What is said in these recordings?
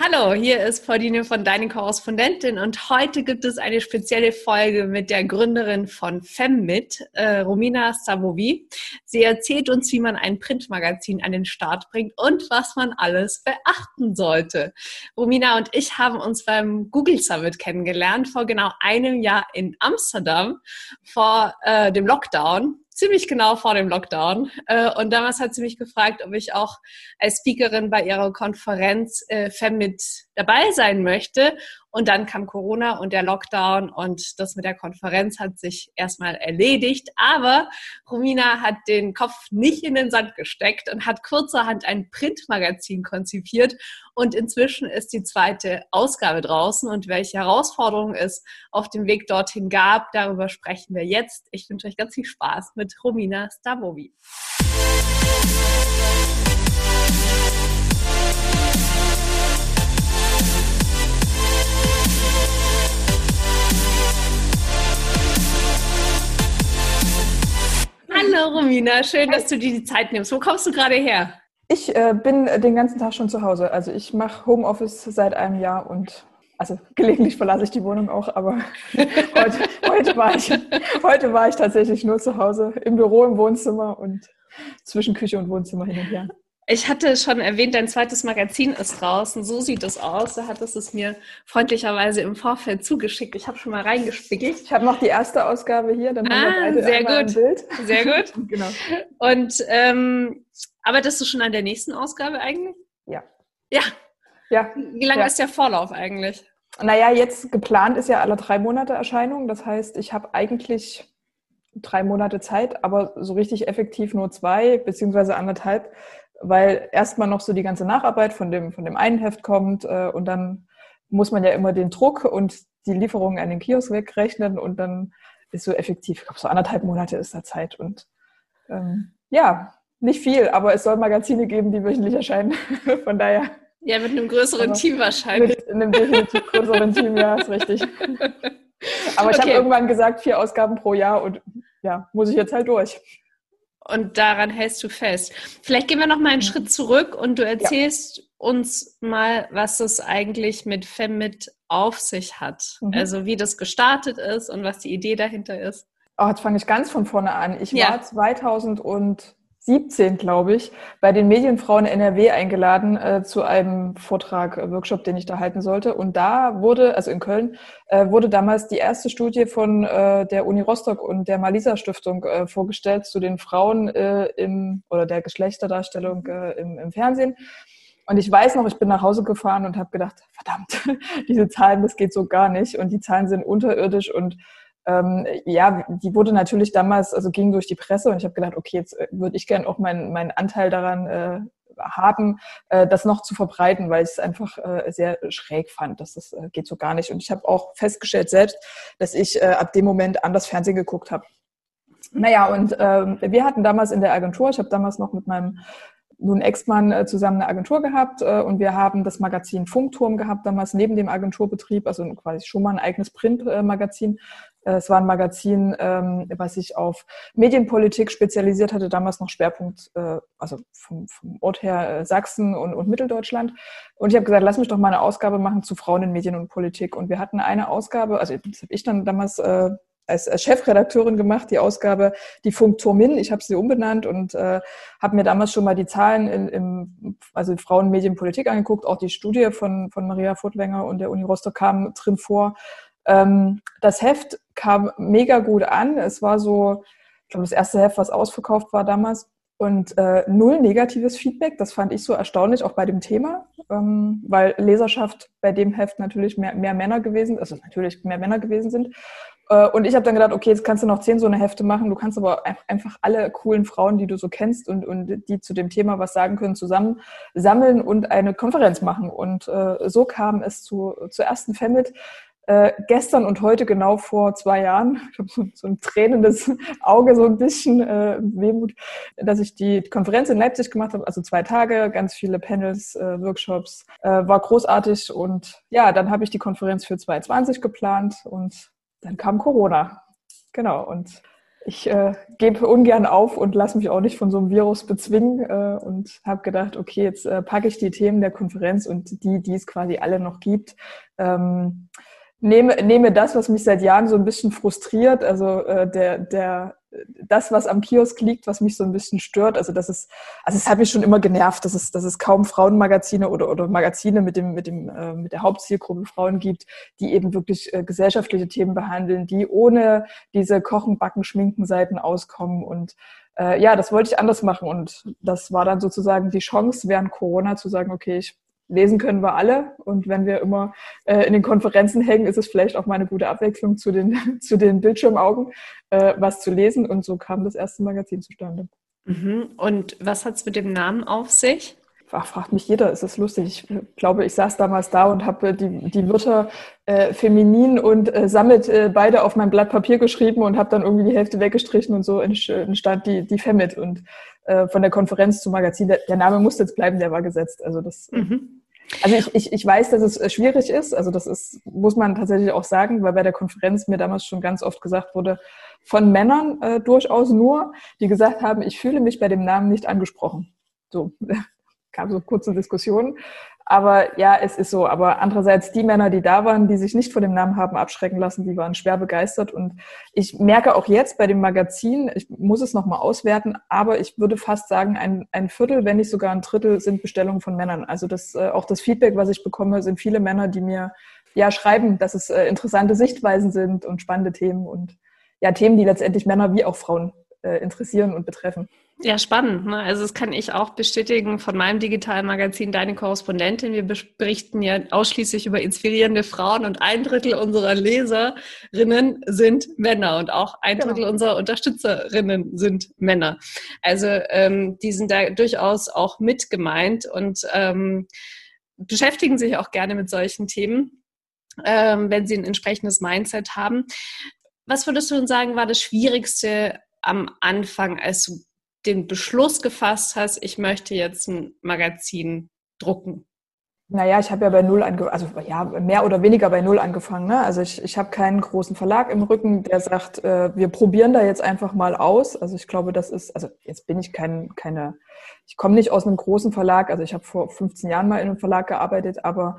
Hallo, hier ist Pauline von Deine Korrespondentin und heute gibt es eine spezielle Folge mit der Gründerin von FemMit, äh, Romina Savovi. Sie erzählt uns, wie man ein Printmagazin an den Start bringt und was man alles beachten sollte. Romina und ich haben uns beim Google Summit kennengelernt, vor genau einem Jahr in Amsterdam, vor äh, dem Lockdown ziemlich genau vor dem Lockdown. Äh, und damals hat sie mich gefragt, ob ich auch als Speakerin bei ihrer Konferenz äh, FemMit dabei sein möchte. Und dann kam Corona und der Lockdown und das mit der Konferenz hat sich erstmal erledigt. Aber Romina hat den Kopf nicht in den Sand gesteckt und hat kurzerhand ein Printmagazin konzipiert. Und inzwischen ist die zweite Ausgabe draußen. Und welche Herausforderungen es auf dem Weg dorthin gab, darüber sprechen wir jetzt. Ich wünsche euch ganz viel Spaß mit Romina Stavovi. Hallo Romina, schön, dass du dir die Zeit nimmst. Wo kommst du gerade her? Ich äh, bin den ganzen Tag schon zu Hause. Also ich mache Homeoffice seit einem Jahr und also gelegentlich verlasse ich die Wohnung auch, aber heute, heute, war ich, heute war ich tatsächlich nur zu Hause, im Büro, im Wohnzimmer und zwischen Küche und Wohnzimmer hin und her. Ich hatte schon erwähnt, dein zweites Magazin ist draußen. So sieht es aus. Da hattest es mir freundlicherweise im Vorfeld zugeschickt. Ich habe schon mal reingespiegelt. Ich habe noch die erste Ausgabe hier. Dann ah, haben wir sehr gut. Sehr gut. genau. Und ähm, arbeitest du schon an der nächsten Ausgabe eigentlich? Ja. Ja. Ja. Wie lange ja. ist der Vorlauf eigentlich? Naja, jetzt geplant ist ja alle drei Monate Erscheinung. Das heißt, ich habe eigentlich drei Monate Zeit, aber so richtig effektiv nur zwei beziehungsweise anderthalb weil erstmal noch so die ganze Nacharbeit von dem, von dem einen Heft kommt äh, und dann muss man ja immer den Druck und die Lieferungen an den Kiosk wegrechnen und dann ist so effektiv, ich glaube, so anderthalb Monate ist da Zeit und ähm, ja, nicht viel, aber es soll Magazine geben, die wöchentlich erscheinen. Von daher. Ja, mit einem größeren Team wahrscheinlich. Mit einem definitiv größeren Team, ja, ist richtig. Aber ich okay. habe irgendwann gesagt, vier Ausgaben pro Jahr und ja, muss ich jetzt halt durch und daran hältst du fest. Vielleicht gehen wir noch mal einen. Schritt zurück und du erzählst ja. uns mal, was es eigentlich mit Femmit auf sich hat. Mhm. Also wie das gestartet ist und was die Idee dahinter ist. Oh, jetzt fange ich ganz von vorne an. Ich ja. war 2000 und 17, glaube ich, bei den Medienfrauen NRW eingeladen äh, zu einem Vortrag, äh, Workshop, den ich da halten sollte. Und da wurde, also in Köln, äh, wurde damals die erste Studie von äh, der Uni Rostock und der Malisa Stiftung äh, vorgestellt zu den Frauen äh, im oder der Geschlechterdarstellung im, im Fernsehen. Und ich weiß noch, ich bin nach Hause gefahren und habe gedacht, verdammt, diese Zahlen, das geht so gar nicht. Und die Zahlen sind unterirdisch und ähm, ja, die wurde natürlich damals, also ging durch die Presse und ich habe gedacht, okay, jetzt äh, würde ich gern auch meinen meinen Anteil daran äh, haben, äh, das noch zu verbreiten, weil ich es einfach äh, sehr schräg fand. dass Das äh, geht so gar nicht. Und ich habe auch festgestellt selbst, dass ich äh, ab dem Moment anders Fernsehen geguckt habe. Naja, und ähm, wir hatten damals in der Agentur, ich habe damals noch mit meinem nun Ex-Mann äh, zusammen eine Agentur gehabt äh, und wir haben das Magazin Funkturm gehabt, damals neben dem Agenturbetrieb, also quasi schon mal ein eigenes Printmagazin. Äh, es war ein Magazin, ähm, was sich auf Medienpolitik spezialisiert hatte, damals noch Schwerpunkt, also vom, vom Ort her Sachsen und, und Mitteldeutschland. Und ich habe gesagt, lass mich doch mal eine Ausgabe machen zu Frauen in Medien und Politik. Und wir hatten eine Ausgabe, also das habe ich dann damals als, als Chefredakteurin gemacht, die Ausgabe Die Funkturmin. Ich habe sie umbenannt und äh, habe mir damals schon mal die Zahlen in, im, also Frauenmedienpolitik angeguckt. Auch die Studie von, von Maria Furtwänger und der Uni Rostock kam drin vor. Ähm, das Heft kam mega gut an. Es war so, ich glaube, das erste Heft, was ausverkauft war damals. Und äh, null negatives Feedback, das fand ich so erstaunlich, auch bei dem Thema, ähm, weil Leserschaft bei dem Heft natürlich mehr, mehr Männer gewesen, also natürlich mehr Männer gewesen sind. Äh, und ich habe dann gedacht, okay, jetzt kannst du noch zehn so eine Hefte machen. Du kannst aber einfach alle coolen Frauen, die du so kennst und, und die zu dem Thema was sagen können, zusammen sammeln und eine Konferenz machen. Und äh, so kam es zu, zur ersten Femit. Äh, gestern und heute genau vor zwei Jahren, ich habe so, so, ein tränendes Auge, so ein bisschen äh, Wehmut, dass ich die Konferenz in Leipzig gemacht habe, also zwei Tage, ganz viele Panels, äh, Workshops, äh, war großartig und ja, dann habe ich die Konferenz für 2020 geplant und dann kam Corona. Genau. Und ich äh, gebe ungern auf und lasse mich auch nicht von so einem Virus bezwingen äh, und habe gedacht, okay, jetzt äh, packe ich die Themen der Konferenz und die, die es quasi alle noch gibt. Ähm, nehme, nehme das, was mich seit Jahren so ein bisschen frustriert, also äh, der, der das, was am Kiosk liegt, was mich so ein bisschen stört. Also das ist, also es hat mich schon immer genervt, dass es, dass es kaum Frauenmagazine oder, oder Magazine mit dem, mit dem, äh, mit der Hauptzielgruppe Frauen gibt, die eben wirklich äh, gesellschaftliche Themen behandeln, die ohne diese Kochen, Backen, Schminken Seiten auskommen und äh, ja, das wollte ich anders machen und das war dann sozusagen die Chance während Corona zu sagen, okay, ich lesen können wir alle. Und wenn wir immer äh, in den Konferenzen hängen, ist es vielleicht auch mal eine gute Abwechslung zu den, zu den Bildschirmaugen, äh, was zu lesen. Und so kam das erste Magazin zustande. Mhm. Und was hat es mit dem Namen auf sich? Ach, fragt mich jeder, ist das lustig. Ich glaube, ich saß damals da und habe die, die Wörter äh, feminin und äh, sammelt äh, beide auf mein Blatt Papier geschrieben und habe dann irgendwie die Hälfte weggestrichen und so entstand die, die Femit. Und äh, von der Konferenz zum Magazin, der, der, Name muss jetzt bleiben, der war gesetzt. Also das mhm. Also ich, ich, ich weiß, dass es äh, schwierig ist. Also das ist, muss man tatsächlich auch sagen, weil bei der Konferenz mir damals schon ganz oft gesagt wurde, von Männern äh, durchaus nur, die gesagt haben, ich fühle mich bei dem Namen nicht angesprochen. So kam so kurze Diskussionen. Aber ja, es ist so. Aber andererseits die Männer, die da waren, die sich nicht vor dem Namen haben abschrecken lassen, die waren schwer begeistert. Und ich merke auch jetzt bei dem Magazin, ich muss es nochmal auswerten, aber ich würde fast sagen, ein, ein Viertel, wenn nicht sogar ein Drittel sind Bestellungen von Männern. Also das, äh, auch das Feedback, was ich bekomme, sind viele Männer, die mir ja schreiben, dass es äh, interessante Sichtweisen sind und spannende Themen und ja, Themen, die letztendlich Männer wie auch Frauen äh, interessieren und betreffen. Ja, spannend. Ne? Also das kann ich auch bestätigen von meinem digitalen Magazin Deine Korrespondentin. Wir berichten ja ausschließlich über inspirierende Frauen und ein Drittel unserer Leserinnen sind Männer und auch ein genau. Drittel unserer Unterstützerinnen sind Männer. Also ähm, die sind da durchaus auch mit gemeint und ähm, beschäftigen sich auch gerne mit solchen Themen, ähm, wenn sie ein entsprechendes Mindset haben. Was würdest du denn sagen, war das Schwierigste am Anfang, als du den Beschluss gefasst hast, ich möchte jetzt ein Magazin drucken? Naja, ich habe ja bei Null angefangen, also ja, mehr oder weniger bei Null angefangen. Ne? Also ich, ich habe keinen großen Verlag im Rücken, der sagt, äh, wir probieren da jetzt einfach mal aus. Also ich glaube, das ist, also jetzt bin ich kein, keine, ich komme nicht aus einem großen Verlag, also ich habe vor 15 Jahren mal in einem Verlag gearbeitet, aber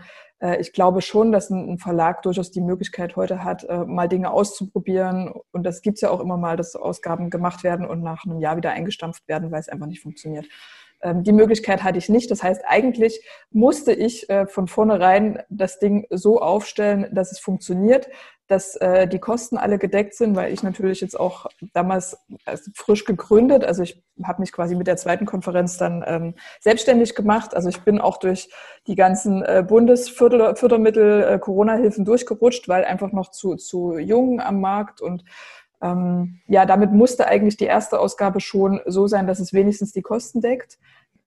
ich glaube schon, dass ein, Verlag durchaus die Möglichkeit heute hat, äh, mal Dinge auszuprobieren. Und das gibt's ja auch immer mal, dass Ausgaben gemacht werden und nach einem Jahr wieder eingestampft werden, weil es einfach nicht funktioniert. Ähm, die Möglichkeit hatte ich nicht. Das heißt, eigentlich musste ich äh, von vornherein das Ding so aufstellen, dass es funktioniert, dass äh, die Kosten alle gedeckt sind, weil ich natürlich jetzt auch damals frisch gegründet, also ich habe mich quasi mit der zweiten Konferenz dann ähm, selbstständig gemacht. Also ich bin auch durch die ganzen äh, Bundesfördermittel, Corona-Hilfen durchgerutscht, weil einfach noch zu, zu jung am Markt und ähm, ja, damit musste eigentlich die erste Ausgabe schon so sein, dass es wenigstens die Kosten deckt.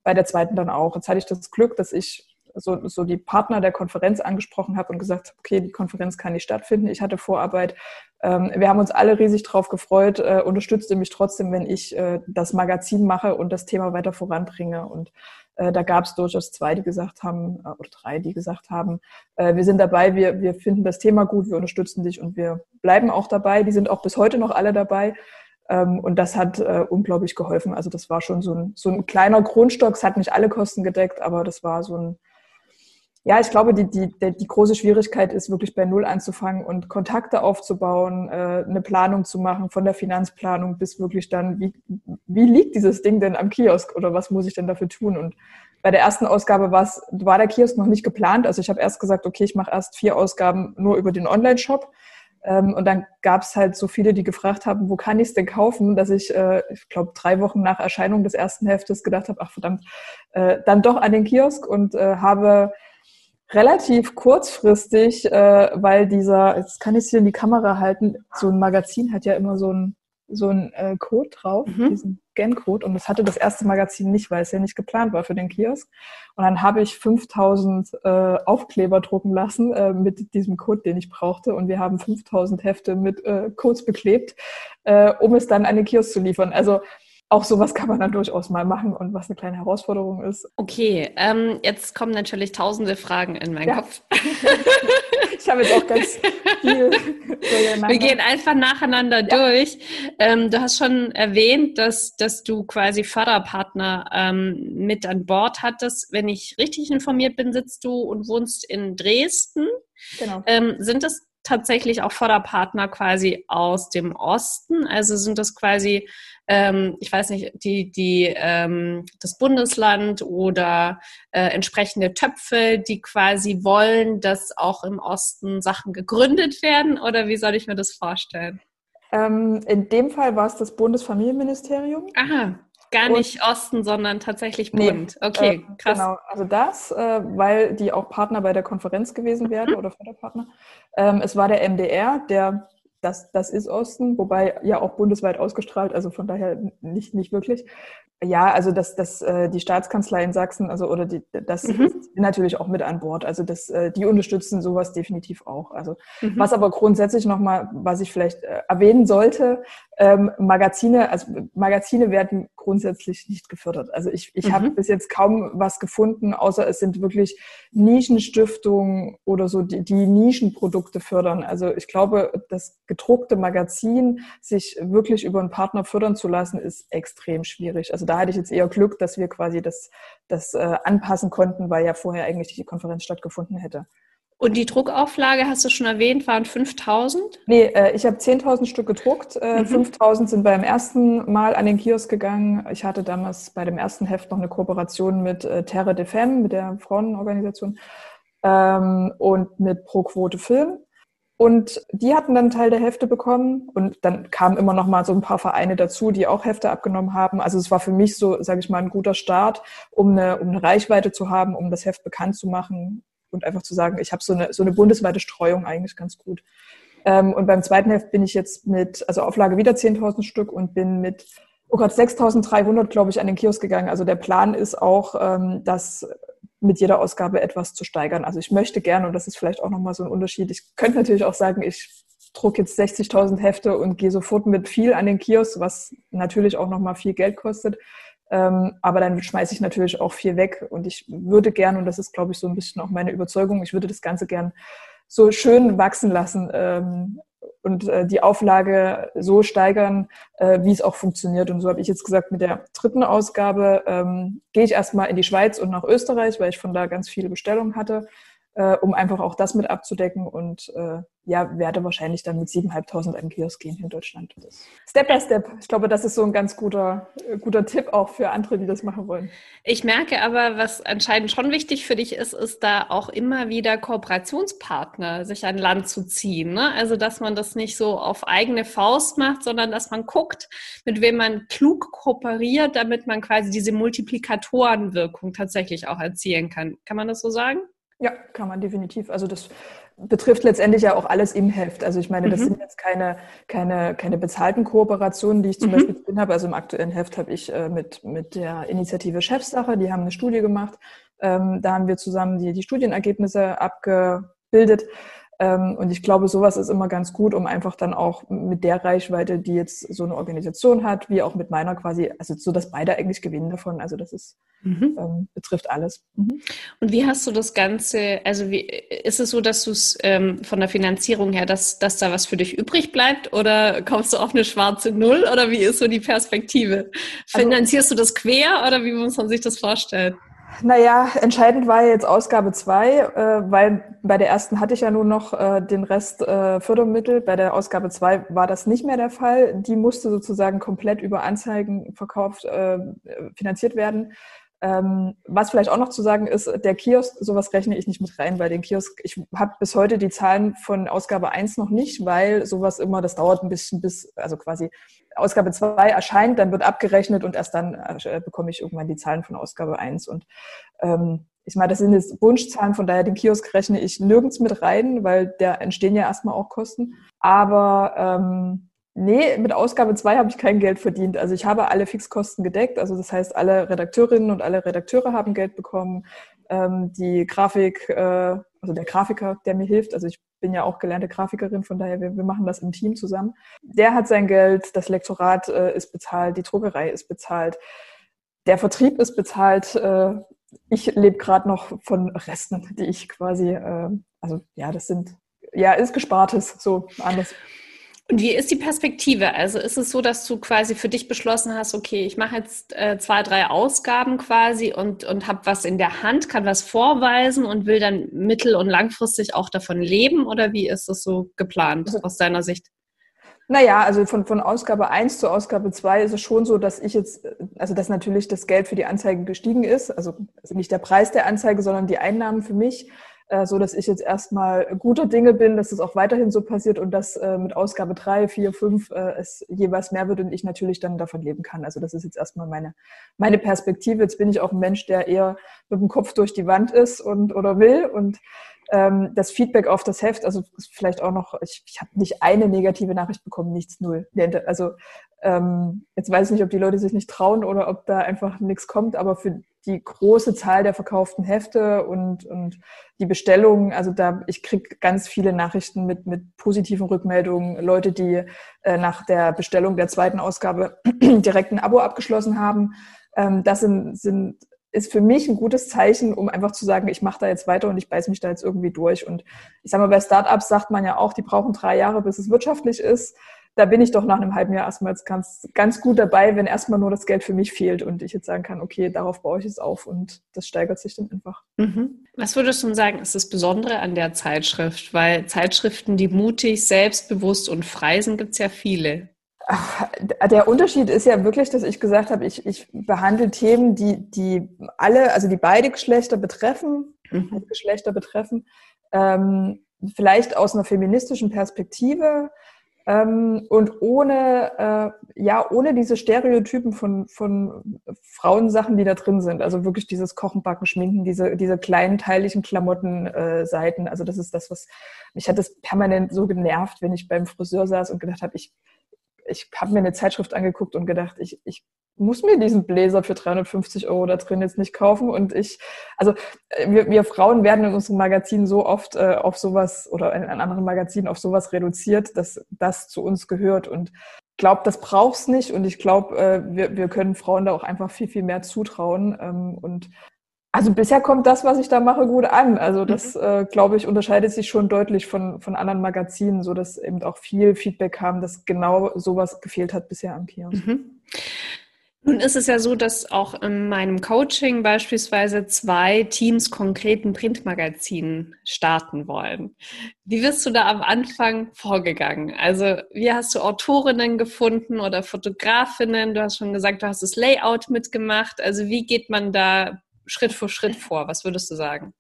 Bei der zweiten dann auch. Jetzt hatte ich das Glück, dass ich so, so die Partner der Konferenz angesprochen habe und gesagt habe, okay, die Konferenz kann nicht stattfinden. Ich hatte Vorarbeit. Ähm, wir haben uns alle riesig drauf gefreut. Äh, unterstützte mich trotzdem, wenn ich äh, das Magazin mache und das Thema weiter voranbringe. Und äh, da gab es durchaus zwei, die gesagt haben, äh, oder drei, die gesagt haben, äh, wir sind dabei, wir, wir finden das Thema gut, wir unterstützen dich und wir bleiben auch dabei. Die sind auch bis heute noch alle dabei. Ähm, und das hat äh, unglaublich geholfen. Also das war schon so ein, so ein kleiner Grundstock. Es hat nicht alle Kosten gedeckt, aber das war so ein, ja, ich glaube, die, die, die große Schwierigkeit ist wirklich bei Null anzufangen und Kontakte aufzubauen, äh, eine Planung zu machen, von der Finanzplanung bis wirklich dann, wie, wie liegt dieses Ding denn am Kiosk oder was muss ich denn dafür tun? Und bei der ersten Ausgabe war, war der Kiosk noch nicht geplant. Also ich habe erst gesagt, okay, ich mache erst vier Ausgaben nur über den Online-Shop. Ähm, und dann gab es halt so viele, die gefragt haben, wo kann ich es denn kaufen, dass ich, äh, ich glaube, drei Wochen nach Erscheinung des ersten Heftes gedacht habe, ach verdammt, äh, dann doch an den Kiosk und habe relativ kurzfristig, äh, weil dieser, jetzt kann ich es hier in die Kamera halten, so ein Magazin hat ja immer so ein so ein äh, Code drauf, mhm. diesen Scan-Code. Und das hatte das erste Magazin nicht, weil es ja nicht geplant war für den Kiosk. Und dann habe ich 5000 äh, Aufkleber drucken lassen äh, mit diesem Code, den ich brauchte. Und wir haben 5000 Hefte mit äh, Codes beklebt, äh, um es dann an den Kiosk zu liefern. Also auch sowas kann man dann durchaus mal machen und was eine kleine Herausforderung ist. Okay, ähm, jetzt kommen natürlich tausende Fragen in meinen ja. Kopf. ich habe jetzt auch ganz viel. Wir gehen einfach nacheinander ja. durch. Ähm, du hast schon erwähnt, dass, dass du quasi Förderpartner ähm, mit an Bord hattest. Wenn ich richtig informiert bin, sitzt du und wohnst in Dresden. Genau. Ähm, sind das tatsächlich auch Förderpartner quasi aus dem Osten? Also sind das quasi, ähm, ich weiß nicht, die, die, ähm, das Bundesland oder äh, entsprechende Töpfe, die quasi wollen, dass auch im Osten Sachen gegründet werden? Oder wie soll ich mir das vorstellen? Ähm, in dem Fall war es das Bundesfamilienministerium. Aha. Gar nicht und, Osten, sondern tatsächlich Bund. Nee, okay, äh, krass. Genau, also das, äh, weil die auch Partner bei der Konferenz gewesen wären mhm. oder Förderpartner. Ähm, es war der MDR, der das, das ist Osten, wobei ja auch bundesweit ausgestrahlt, also von daher nicht, nicht wirklich. Ja, also das, das, äh, die Staatskanzlei in Sachsen, also oder die, das mhm. ist natürlich auch mit an Bord. Also das, äh, die unterstützen sowas definitiv auch. Also mhm. was aber grundsätzlich nochmal, was ich vielleicht äh, erwähnen sollte, ähm, Magazine, also Magazine werden grundsätzlich nicht gefördert. Also ich, ich mhm. habe bis jetzt kaum was gefunden, außer es sind wirklich Nischenstiftungen oder so, die, die Nischenprodukte fördern. Also ich glaube, das gedruckte Magazin sich wirklich über einen Partner fördern zu lassen, ist extrem schwierig. Also da hatte ich jetzt eher Glück, dass wir quasi das, das äh, anpassen konnten, weil ja vorher eigentlich die Konferenz stattgefunden hätte. Und die Druckauflage, hast du schon erwähnt, waren 5000? Nee, äh, ich habe 10.000 Stück gedruckt. Äh, mhm. 5000 sind beim ersten Mal an den Kiosk gegangen. Ich hatte damals bei dem ersten Heft noch eine Kooperation mit äh, Terre de Femme, mit der Frauenorganisation, ähm, und mit Pro Quote Film. Und die hatten dann einen Teil der Hefte bekommen und dann kamen immer noch mal so ein paar Vereine dazu, die auch Hefte abgenommen haben. Also es war für mich so, sage ich mal, ein guter Start, um eine, um eine Reichweite zu haben, um das Heft bekannt zu machen und einfach zu sagen, ich habe so eine, so eine bundesweite Streuung eigentlich ganz gut. Ähm, und beim zweiten Heft bin ich jetzt mit, also Auflage wieder 10.000 Stück und bin mit, oh Gott, 6.300, glaube ich, an den Kiosk gegangen. Also der Plan ist auch, ähm, das mit jeder Ausgabe etwas zu steigern. Also ich möchte gerne, und das ist vielleicht auch nochmal so ein Unterschied, ich könnte natürlich auch sagen, ich drucke jetzt 60.000 Hefte und gehe sofort mit viel an den Kiosk, was natürlich auch nochmal viel Geld kostet. Ähm, aber dann schmeiße ich natürlich auch viel weg und ich würde gern, und das ist, glaube ich, so ein bisschen auch meine Überzeugung, ich würde das Ganze gern so schön wachsen lassen ähm, und äh, die Auflage so steigern, äh, wie es auch funktioniert. Und so habe ich jetzt gesagt, mit der dritten Ausgabe ähm, gehe ich erstmal in die Schweiz und nach Österreich, weil ich von da ganz viele Bestellungen hatte äh, um einfach auch das mit abzudecken und äh, ja, werde wahrscheinlich dann mit 7.500 einen Kiosk gehen in Deutschland. Step by Step. Ich glaube, das ist so ein ganz guter, äh, guter Tipp auch für andere, die das machen wollen. Ich merke aber, was anscheinend schon wichtig für dich ist, ist da auch immer wieder Kooperationspartner sich an Land zu ziehen. Ne? Also, dass man das nicht so auf eigene Faust macht, sondern dass man guckt, mit wem man klug kooperiert, damit man quasi diese Multiplikatorenwirkung tatsächlich auch erzielen kann. Kann man das so sagen? Ja, kann man definitiv. Also das betrifft letztendlich ja auch alles im Heft. Also ich meine, das mhm. sind jetzt keine, keine, keine bezahlten Kooperationen, die ich zum mhm. Beispiel drin habe. Also im aktuellen Heft habe ich äh, mit, mit der Initiative Chefsache, die haben eine Studie gemacht. Ähm, da haben wir zusammen die, die Studienergebnisse abgebildet. Ähm, und ich glaube, sowas ist immer ganz gut, um einfach dann auch mit der Reichweite, die jetzt so eine Organisation hat, wie auch mit meiner quasi, also so, dass beide eigentlich gewinnen davon. Also das ist, mhm. ähm, betrifft alles. Mhm. Und wie hast du das Ganze, also wie, ist es so, dass du es ähm, von der Finanzierung her, dass, dass da was für dich übrig bleibt oder kommst du auf eine schwarze Null oder wie ist so die Perspektive? Also Finanzierst also, du das quer oder wie muss man sich das vorstellen? Naja, entscheidend war jetzt Ausgabe zwei, äh, weil bei der ersten hatte ich ja nur noch äh, den Rest äh, Fördermittel. Bei der Ausgabe zwei war das nicht mehr der Fall. Die musste sozusagen komplett über Anzeigen verkauft, finanziert werden. Ähm, was vielleicht auch noch zu sagen ist, der Kiosk, sowas rechne ich nicht mit rein, weil den Kiosk, ich habe bis heute die Zahlen von Ausgabe 1 noch nicht, weil sowas immer, das dauert ein bisschen bis, also quasi Ausgabe 2 erscheint, dann wird abgerechnet und erst dann äh, bekomme ich irgendwann die Zahlen von Ausgabe 1. Und ähm, ich meine, das sind jetzt Wunschzahlen, von daher den Kiosk rechne ich nirgends mit rein, weil da entstehen ja erstmal auch Kosten. Aber ähm, Nee, mit Ausgabe 2 habe ich kein Geld verdient. Also ich habe alle Fixkosten gedeckt. Also das heißt, alle Redakteurinnen und alle Redakteure haben Geld bekommen. Ähm, die Grafik, äh, also der Grafiker, der mir hilft, also ich bin ja auch gelernte Grafikerin, von daher, wir, wir machen das im Team zusammen. Der hat sein Geld, das Lektorat äh, ist bezahlt, die Druckerei ist bezahlt, der Vertrieb ist bezahlt. Äh, ich lebe gerade noch von Resten, die ich quasi, äh, also ja, das sind, ja, ist Gespartes, so anders. Und wie ist die Perspektive? Also ist es so, dass du quasi für dich beschlossen hast, okay, ich mache jetzt äh, zwei, drei Ausgaben quasi und, und habe was in der Hand, kann was vorweisen und will dann mittel- und langfristig auch davon leben? Oder wie ist es so geplant also aus deiner Sicht? Naja, also von, von Ausgabe 1 zu Ausgabe 2 ist es schon so, dass ich jetzt, also dass natürlich das Geld für die Anzeige gestiegen ist, also nicht der Preis der Anzeige, sondern die Einnahmen für mich äh, so dass ich jetzt erstmal guter Dinge bin, dass es auch weiterhin so passiert und dass äh, mit Ausgabe drei, vier, fünf äh, es jeweils mehr wird und ich natürlich dann davon leben kann. Also das ist jetzt erstmal meine, meine Perspektive. Jetzt bin ich auch ein Mensch, der eher mit dem Kopf durch die Wand ist und oder will und das Feedback auf das Heft, also vielleicht auch noch, ich, ich habe nicht eine negative Nachricht bekommen, nichts null. Also ähm, jetzt weiß ich nicht, ob die Leute sich nicht trauen oder ob da einfach nichts kommt, aber für die große Zahl der verkauften Hefte und, und die Bestellungen, also da, ich kriege ganz viele Nachrichten mit, mit positiven Rückmeldungen, Leute, die äh, nach der Bestellung der zweiten Ausgabe direkt ein Abo abgeschlossen haben. Ähm, das sind, sind, ist für mich ein gutes Zeichen, um einfach zu sagen, ich mache da jetzt weiter und ich beiß mich da jetzt irgendwie durch. Und ich sage mal, bei Startups sagt man ja auch, die brauchen drei Jahre, bis es wirtschaftlich ist da bin ich doch nach einem halben Jahr erstmal ganz, ganz gut dabei, wenn erstmal nur das Geld für mich fehlt und ich jetzt sagen kann, okay, darauf baue ich es auf und das steigert sich dann einfach. Mhm. Was würdest du sagen, ist das Besondere an der Zeitschrift? Weil Zeitschriften, die mutig, selbstbewusst und frei sind, gibt es ja viele. Ach, der Unterschied ist ja wirklich, dass ich gesagt habe, ich, ich behandle Themen, die, die alle, also die beide Geschlechter betreffen, mhm. Geschlechter betreffen, ähm, vielleicht aus einer feministischen Perspektive, ähm, und ohne, äh, ja, ohne diese Stereotypen von, von Frauensachen, die da drin sind. Also wirklich dieses Kochen, Backen, Schminken, diese, diese kleinen teiligen Klamottenseiten. Äh, also das ist das, was mich hat das permanent so genervt, wenn ich beim Friseur saß und gedacht habe, ich, ich habe mir eine Zeitschrift angeguckt und gedacht, ich, ich muss mir diesen Bläser für 350 Euro da drin jetzt nicht kaufen. Und ich, also äh, wir, wir Frauen werden in unserem Magazin so oft äh, auf sowas oder in, in anderen Magazinen auf sowas reduziert, dass das zu uns gehört. Und glaube, das braucht's nicht. Und ich glaube, äh, wir, wir können Frauen da auch einfach viel, viel mehr zutrauen. Ähm, und also bisher kommt das, was ich da mache, gut an. Also das, mhm. äh, glaube ich, unterscheidet sich schon deutlich von, von anderen Magazinen, so dass eben auch viel Feedback kam, dass genau sowas gefehlt hat bisher am Kiosk. Mhm. Nun ist es ja so, dass auch in meinem Coaching beispielsweise zwei Teams konkreten Printmagazinen starten wollen. Wie bist du da am Anfang vorgegangen? Also wie hast du Autorinnen gefunden oder Fotografinnen? Du hast schon gesagt, du hast das Layout mitgemacht. Also wie geht man da Schritt für Schritt vor? Was würdest du sagen?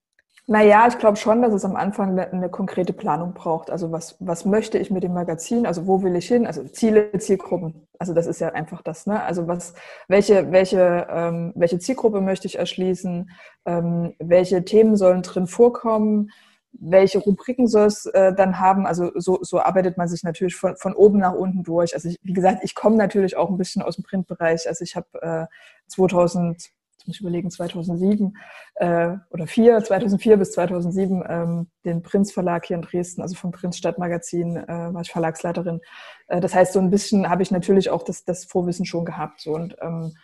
Naja, ich glaube schon, dass es am Anfang eine, eine, konkrete Planung braucht. Also was, was möchte ich mit dem Magazin? Also wo will ich hin? Also Ziele, Zielgruppen. Also das ist ja einfach das. Ne? Also was, welche, welche, ähm, welche Zielgruppe möchte ich erschließen? Ähm, welche Themen sollen drin vorkommen? Welche Rubriken soll es äh, dann haben? Also so, so arbeitet man sich natürlich von, von oben nach unten durch. Also ich, wie gesagt, ich komme natürlich auch ein bisschen aus dem Printbereich. Also ich habe äh, 2000 jetzt muss ich überlegen, 2007 äh, oder 4, 2004 bis 2007 ähm, den Prinz Verlag hier in Dresden, also vom Prinz Stadtmagazin, äh, war ich Verlagsleiterin. Äh, das heißt, so ein bisschen habe ich natürlich auch das, das Vorwissen schon gehabt. So. Und ähm,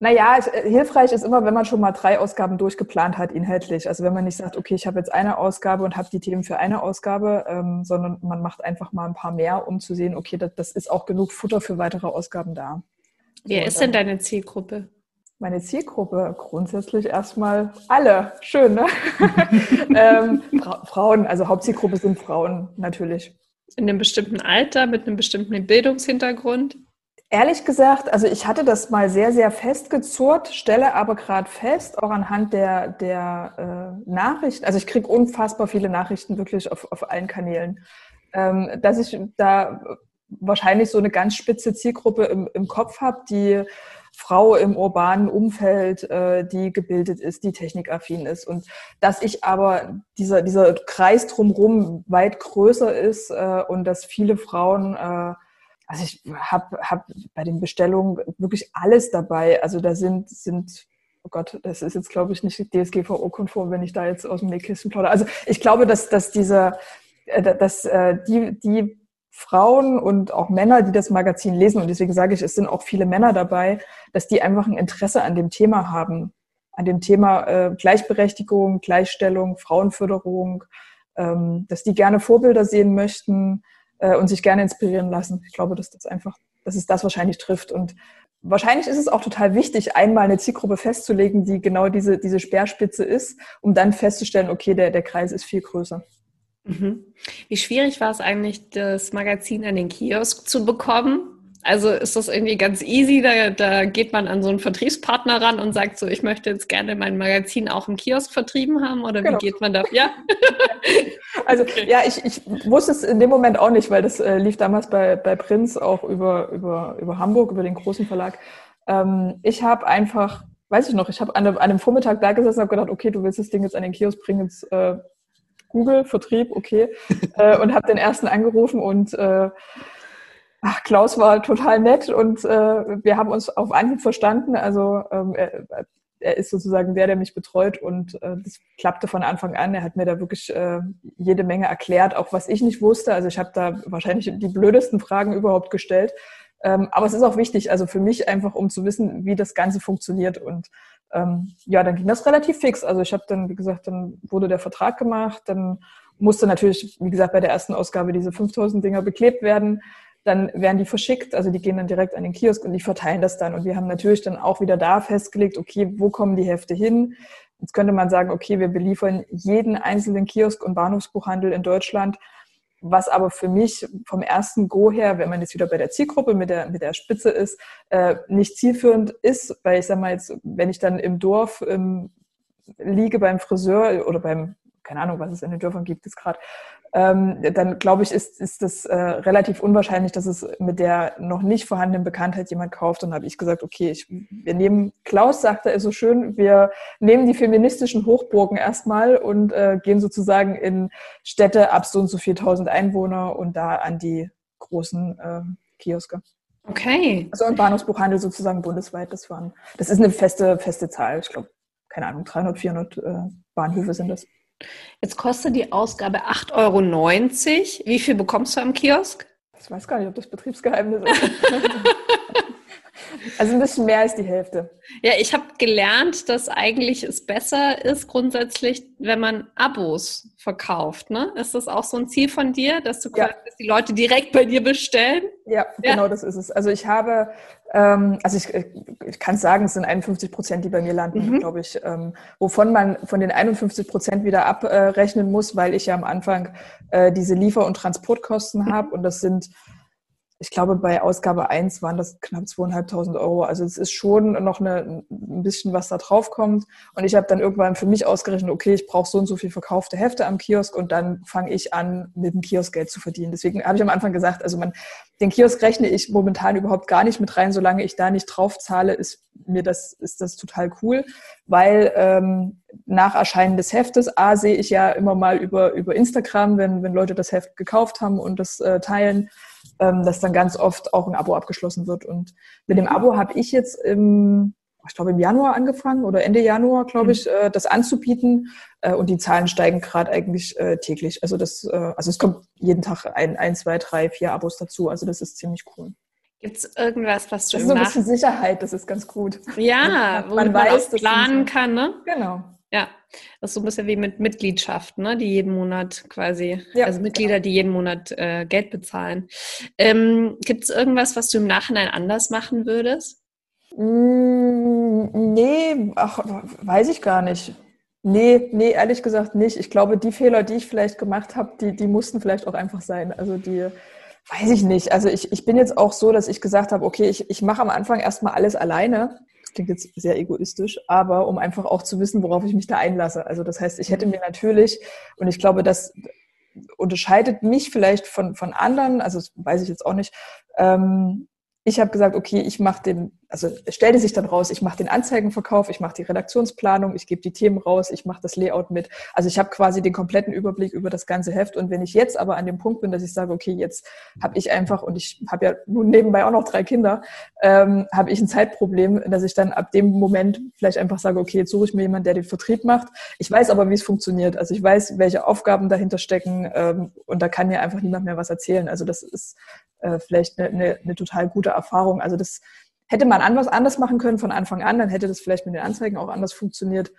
naja, es, äh, hilfreich ist immer, wenn man schon mal drei Ausgaben durchgeplant hat, inhaltlich. Also wenn man nicht sagt, okay, ich habe jetzt eine Ausgabe und habe die Themen für eine Ausgabe, ähm, sondern man macht einfach mal ein paar mehr, um zu sehen, okay, das, das ist auch genug Futter für weitere Ausgaben da. Wer so, ist denn deine Zielgruppe? Meine Zielgruppe grundsätzlich erstmal alle. Schön, ne? ähm, Frauen, also Hauptzielgruppe sind Frauen natürlich. In einem bestimmten Alter, mit einem bestimmten Bildungshintergrund? Ehrlich gesagt, also ich hatte das mal sehr, sehr festgezurrt, stelle aber gerade fest, auch anhand der, der äh, Nachrichten, also ich kriege unfassbar viele Nachrichten wirklich auf, auf allen Kanälen, ähm, dass ich da wahrscheinlich so eine ganz spitze Zielgruppe im, im Kopf habe, die Frau im urbanen Umfeld, äh, die gebildet ist, die technikaffin ist. Und dass ich aber dieser, dieser Kreis drumherum weit größer ist äh, und dass viele Frauen äh, also ich habe hab bei den Bestellungen wirklich alles dabei. Also da sind, sind oh Gott, das ist jetzt, glaube ich, nicht DSGVO-konform, wenn ich da jetzt aus dem Nähkissen plaudere. Also ich glaube, dass, dass diese, äh, dass äh, die, die Frauen und auch Männer, die das Magazin lesen, und deswegen sage ich, es sind auch viele Männer dabei, dass die einfach ein Interesse an dem Thema haben, an dem Thema äh, Gleichberechtigung, Gleichstellung, Frauenförderung, ähm, dass die gerne Vorbilder sehen möchten äh, und sich gerne inspirieren lassen. Ich glaube, dass das einfach, dass es das wahrscheinlich trifft. Und wahrscheinlich ist es auch total wichtig, einmal eine Zielgruppe festzulegen, die genau diese, diese Speerspitze ist, um dann festzustellen, okay, der, der Kreis ist viel größer. Mhm. Wie schwierig war es eigentlich, das Magazin an den Kiosk zu bekommen? Also ist das irgendwie ganz easy, da, da geht man an so einen Vertriebspartner ran und sagt so, ich möchte jetzt gerne mein Magazin auch im Kiosk vertrieben haben oder genau. wie geht man da? Ja. also okay. ja, ich, ich wusste es in dem Moment auch nicht, weil das äh, lief damals bei, bei Prinz auch über, über, über Hamburg, über den großen Verlag. Ähm, ich habe einfach, weiß ich noch, ich habe an, an, einem Vormittag da gesessen und habe gedacht, okay, du willst das Ding jetzt an den Kiosk bringen, jetzt äh, Google, Vertrieb, okay. äh, und habe den ersten angerufen und äh, Ach, Klaus war total nett und äh, wir haben uns auf Anhieb verstanden. Also ähm, er, er, ist sozusagen der, der mich betreut und äh, das klappte von Anfang an. Er hat mir da wirklich äh, jede Menge erklärt, auch was ich nicht wusste. Also ich habe da wahrscheinlich die blödesten Fragen überhaupt gestellt. Ähm, aber es ist auch wichtig, also für mich einfach, um zu wissen, wie das Ganze funktioniert. Und ähm, ja, dann ging das relativ fix. Also ich habe dann, wie gesagt, dann wurde der Vertrag gemacht, dann musste natürlich, wie gesagt, bei der ersten Ausgabe diese 5000 Dinger beklebt werden dann werden die verschickt, also die gehen dann direkt an den Kiosk und die verteilen das dann. Und wir haben natürlich dann auch wieder da festgelegt, okay, wo kommen die Hefte hin? Jetzt könnte man sagen, okay, wir beliefern jeden einzelnen Kiosk und Bahnhofsbuchhandel in Deutschland. Was aber für mich vom ersten Go her, wenn man jetzt wieder bei der Zielgruppe mit der, mit der Spitze ist, äh, nicht zielführend ist, weil ich sage mal jetzt, wenn ich dann im Dorf ähm, liege beim Friseur oder beim keine Ahnung, was es in den Dörfern gibt es gerade, ähm, dann glaube ich, ist, ist das äh, relativ unwahrscheinlich, dass es mit der noch nicht vorhandenen Bekanntheit jemand kauft. Und habe ich gesagt, okay, ich, wir nehmen, Klaus sagte er so schön, wir nehmen die feministischen Hochburgen erstmal und äh, gehen sozusagen in Städte ab so und so 4000 Einwohner und da an die großen äh, Kioske. Okay. Also ein Bahnhofsbuchhandel sozusagen bundesweit, das waren, das ist eine feste, feste Zahl. Ich glaube, keine Ahnung, 300, 400 äh, Bahnhöfe sind das. Jetzt kostet die Ausgabe 8,90 Euro. Wie viel bekommst du am Kiosk? Ich weiß gar nicht, ob das Betriebsgeheimnis ist. Also ein bisschen mehr als die Hälfte. Ja, ich habe gelernt, dass eigentlich es besser ist grundsätzlich, wenn man Abos verkauft. Ne? Ist das auch so ein Ziel von dir, dass du ja. dass die Leute direkt bei dir bestellen? Ja, ja, genau das ist es. Also ich habe, ähm, also ich, ich kann sagen, es sind 51 Prozent, die bei mir landen, mhm. glaube ich, ähm, wovon man von den 51 Prozent wieder abrechnen muss, weil ich ja am Anfang äh, diese Liefer- und Transportkosten mhm. habe und das sind ich glaube, bei Ausgabe 1 waren das knapp zweieinhalbtausend Euro. Also es ist schon noch eine, ein bisschen, was da drauf kommt. Und ich habe dann irgendwann für mich ausgerechnet, okay, ich brauche so und so viel verkaufte Hefte am Kiosk und dann fange ich an, mit dem Kiosk Geld zu verdienen. Deswegen habe ich am Anfang gesagt, also man, den Kiosk rechne ich momentan überhaupt gar nicht mit rein. Solange ich da nicht drauf zahle, ist mir das, ist das total cool, weil ähm, nach Erscheinen des Heftes, A, sehe ich ja immer mal über, über Instagram, wenn, wenn Leute das Heft gekauft haben und das äh, teilen, ähm, dass dann ganz oft auch ein Abo abgeschlossen wird. Und mit dem Abo habe ich jetzt im, ich glaube im Januar angefangen oder Ende Januar, glaube ich, mhm. äh, das anzubieten. Äh, und die Zahlen steigen gerade eigentlich äh, täglich. Also das, äh, also es kommt jeden Tag ein, ein, zwei, drei, vier Abos dazu. Also das ist ziemlich cool. Gibt es irgendwas, was du Das ist so ein bisschen Sicherheit, das ist ganz gut. Ja, wo man, man weiß, planen kann, ne? Genau. Ja, das ist so ein bisschen wie mit Mitgliedschaften, ne? die jeden Monat quasi, ja, also Mitglieder, genau. die jeden Monat äh, Geld bezahlen. Ähm, Gibt es irgendwas, was du im Nachhinein anders machen würdest? Mm, nee, ach, weiß ich gar nicht. Nee, nee, ehrlich gesagt nicht. Ich glaube, die Fehler, die ich vielleicht gemacht habe, die, die mussten vielleicht auch einfach sein. Also die, weiß ich nicht. Also ich, ich bin jetzt auch so, dass ich gesagt habe, okay, ich, ich mache am Anfang erstmal alles alleine klingt jetzt sehr egoistisch, aber um einfach auch zu wissen, worauf ich mich da einlasse. Also das heißt, ich hätte mir natürlich, und ich glaube, das unterscheidet mich vielleicht von, von anderen, also weiß ich jetzt auch nicht, ähm, ich habe gesagt, okay, ich mache den, also stellte sich dann raus, ich mache den Anzeigenverkauf, ich mache die Redaktionsplanung, ich gebe die Themen raus, ich mache das Layout mit. Also ich habe quasi den kompletten Überblick über das ganze Heft. Und wenn ich jetzt aber an dem Punkt bin, dass ich sage, okay, jetzt habe ich einfach, und ich habe ja nun nebenbei auch noch drei Kinder, ähm, habe ich ein Zeitproblem, dass ich dann ab dem Moment vielleicht einfach sage, okay, jetzt suche ich mir jemanden, der den Vertrieb macht. Ich weiß aber, wie es funktioniert. Also ich weiß, welche Aufgaben dahinter stecken ähm, und da kann mir einfach niemand mehr was erzählen. Also das ist äh, vielleicht eine, eine, eine total gute Erfahrung. Also das hätte man anders, anders machen können von Anfang an, dann hätte das vielleicht mit den Anzeigen auch anders funktioniert.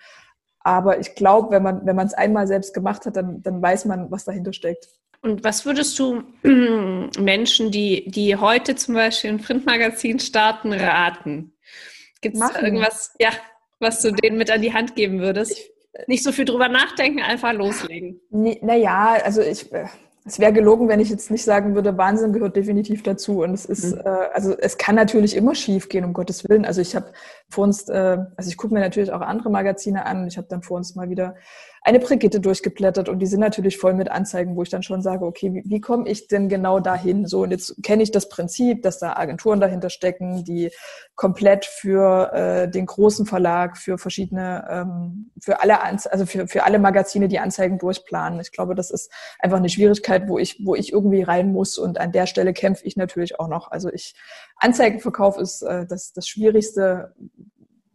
Aber ich glaube, wenn man wenn man es einmal selbst gemacht hat, dann, dann weiß man, was dahinter steckt. Und was würdest du Menschen, die, die heute zum Beispiel ein Printmagazin starten, raten? Gibt es irgendwas, ja, was du denen mit an die Hand geben würdest? Ich, Nicht so viel drüber nachdenken, einfach loslegen. Naja, also ich, äh, es wäre gelogen, wenn ich jetzt nicht sagen würde, Wahnsinn gehört definitiv dazu. Und es ist, mhm. äh, also es kann natürlich immer schief gehen, um Gottes Willen. Also ich habe vor uns, äh, also ich gucke mir natürlich auch andere Magazine an. Ich habe dann vor uns mal wieder eine Brigitte durchgeblättert und die sind natürlich voll mit Anzeigen, wo ich dann schon sage, okay, wie, wie komme ich denn genau dahin? So, und jetzt kenne ich das Prinzip, dass da Agenturen dahinter stecken, die komplett für äh, den großen Verlag, für verschiedene, ähm, für alle, Anze also für, für alle Magazine die Anzeigen durchplanen. Ich glaube, das ist einfach eine Schwierigkeit, wo ich, wo ich irgendwie rein muss und an der Stelle kämpfe ich natürlich auch noch. Also ich, Anzeigenverkauf ist äh, das, das Schwierigste,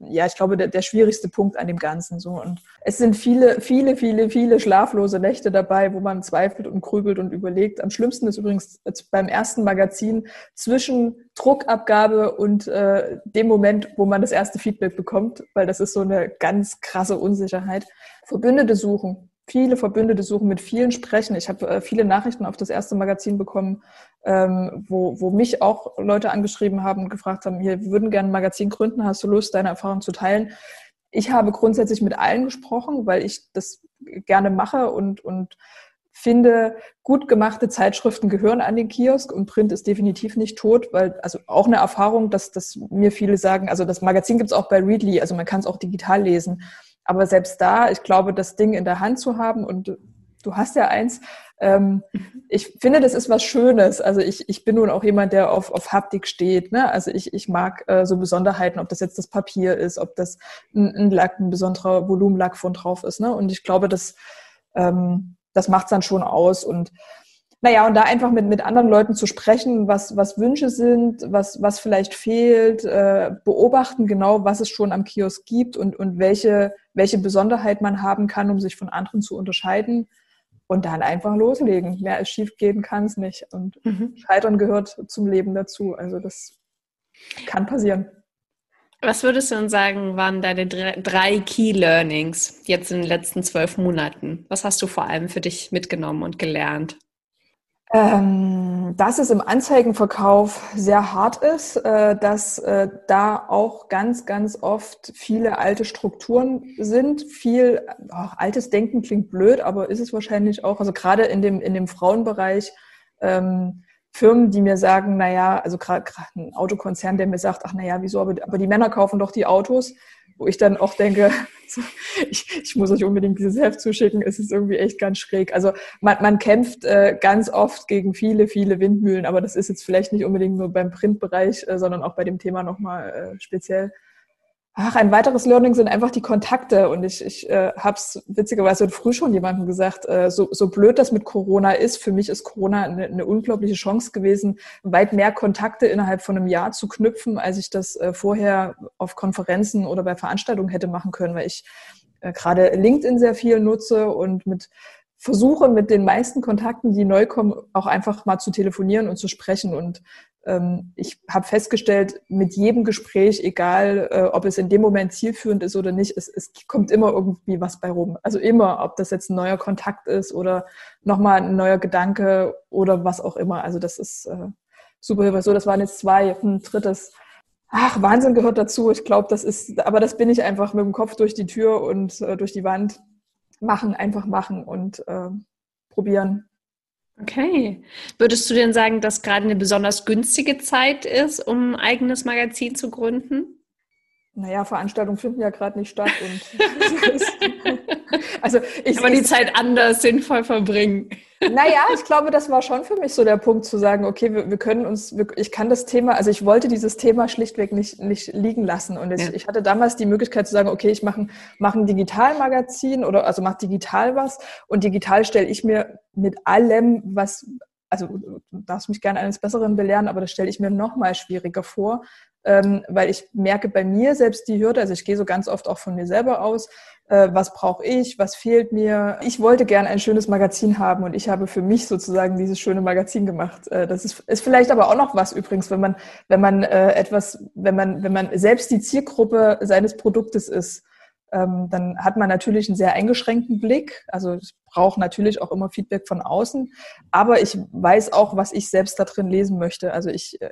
ja, ich glaube, der, der schwierigste Punkt an dem Ganzen. So. Und es sind viele, viele, viele, viele schlaflose Nächte dabei, wo man zweifelt und grübelt und überlegt. Am schlimmsten ist übrigens beim ersten Magazin zwischen Druckabgabe und äh, dem Moment, wo man das erste Feedback bekommt, weil das ist so eine ganz krasse Unsicherheit. Verbündete suchen viele Verbündete suchen, mit vielen sprechen. Ich habe äh, viele Nachrichten auf das erste Magazin bekommen, ähm, wo, wo mich auch Leute angeschrieben haben und gefragt haben, hier, wir würden gerne ein Magazin gründen, hast du Lust, deine Erfahrung zu teilen? Ich habe grundsätzlich mit allen gesprochen, weil ich das gerne mache und, und finde, gut gemachte Zeitschriften gehören an den Kiosk und Print ist definitiv nicht tot, weil, also auch eine Erfahrung, dass, dass mir viele sagen, also das Magazin gibt es auch bei Readly, also man kann es auch digital lesen. Aber selbst da, ich glaube, das Ding in der Hand zu haben und du hast ja eins, ähm, ich finde, das ist was Schönes. Also ich, ich bin nun auch jemand, der auf, auf Haptik steht. Ne? Also ich, ich mag äh, so Besonderheiten, ob das jetzt das Papier ist, ob das ein, ein Lack, ein besonderer Volumenlack von drauf ist. Ne? Und ich glaube, das, ähm, das macht dann schon aus. Und naja, und da einfach mit, mit anderen Leuten zu sprechen, was, was Wünsche sind, was, was vielleicht fehlt, äh, beobachten genau, was es schon am Kiosk gibt und, und welche, welche Besonderheit man haben kann, um sich von anderen zu unterscheiden. Und dann einfach loslegen. Mehr als schief gehen kann es nicht. Und mhm. Scheitern gehört zum Leben dazu. Also das kann passieren. Was würdest du denn sagen, waren deine drei Key Learnings jetzt in den letzten zwölf Monaten? Was hast du vor allem für dich mitgenommen und gelernt? Ähm, dass es im Anzeigenverkauf sehr hart ist, äh, dass äh, da auch ganz, ganz oft viele alte Strukturen sind. Viel oh, altes Denken klingt blöd, aber ist es wahrscheinlich auch. Also gerade in dem, in dem Frauenbereich ähm, Firmen, die mir sagen, naja, also gerade ein Autokonzern, der mir sagt, ach naja, wieso, aber, aber die Männer kaufen doch die Autos wo ich dann auch denke, ich, ich muss euch unbedingt dieses Heft zuschicken, es ist irgendwie echt ganz schräg. Also man, man kämpft äh, ganz oft gegen viele, viele Windmühlen, aber das ist jetzt vielleicht nicht unbedingt nur beim Printbereich, äh, sondern auch bei dem Thema nochmal äh, speziell. Ach, ein weiteres Learning sind einfach die Kontakte. Und ich, ich äh, habe es witzigerweise früh schon jemandem gesagt, äh, so, so blöd das mit Corona ist, für mich ist Corona eine, eine unglaubliche Chance gewesen, weit mehr Kontakte innerhalb von einem Jahr zu knüpfen, als ich das äh, vorher auf Konferenzen oder bei Veranstaltungen hätte machen können, weil ich äh, gerade LinkedIn sehr viel nutze und mit versuche mit den meisten Kontakten, die neu kommen, auch einfach mal zu telefonieren und zu sprechen. Und ich habe festgestellt, mit jedem Gespräch, egal äh, ob es in dem Moment zielführend ist oder nicht, es, es kommt immer irgendwie was bei rum. Also immer, ob das jetzt ein neuer Kontakt ist oder nochmal ein neuer Gedanke oder was auch immer. Also das ist äh, super hilfreich. So, das waren jetzt zwei. Ein drittes. Ach, Wahnsinn gehört dazu. Ich glaube, das ist, aber das bin ich einfach mit dem Kopf durch die Tür und äh, durch die Wand. Machen, einfach machen und äh, probieren. Okay. Würdest du denn sagen, dass gerade eine besonders günstige Zeit ist, um ein eigenes Magazin zu gründen? Naja, Veranstaltungen finden ja gerade nicht statt und also ich, Aber die Zeit anders sinnvoll verbringen. Naja, ich glaube, das war schon für mich so der Punkt zu sagen, okay, wir, wir können uns, wir, ich kann das Thema, also ich wollte dieses Thema schlichtweg nicht, nicht liegen lassen. Und ich, ja. ich hatte damals die Möglichkeit zu sagen, okay, ich mache mach ein Digitalmagazin oder also mache digital was und digital stelle ich mir mit allem, was, also du darfst mich gerne eines Besseren belehren, aber das stelle ich mir noch mal schwieriger vor, ähm, weil ich merke bei mir selbst die Hürde, also ich gehe so ganz oft auch von mir selber aus, äh, was brauche ich, was fehlt mir. Ich wollte gern ein schönes Magazin haben und ich habe für mich sozusagen dieses schöne Magazin gemacht. Äh, das ist, ist vielleicht aber auch noch was übrigens, wenn man, wenn man äh, etwas, wenn man, wenn man selbst die Zielgruppe seines Produktes ist, ähm, dann hat man natürlich einen sehr eingeschränkten Blick. Also ich brauche natürlich auch immer Feedback von außen, aber ich weiß auch, was ich selbst da drin lesen möchte. Also ich äh,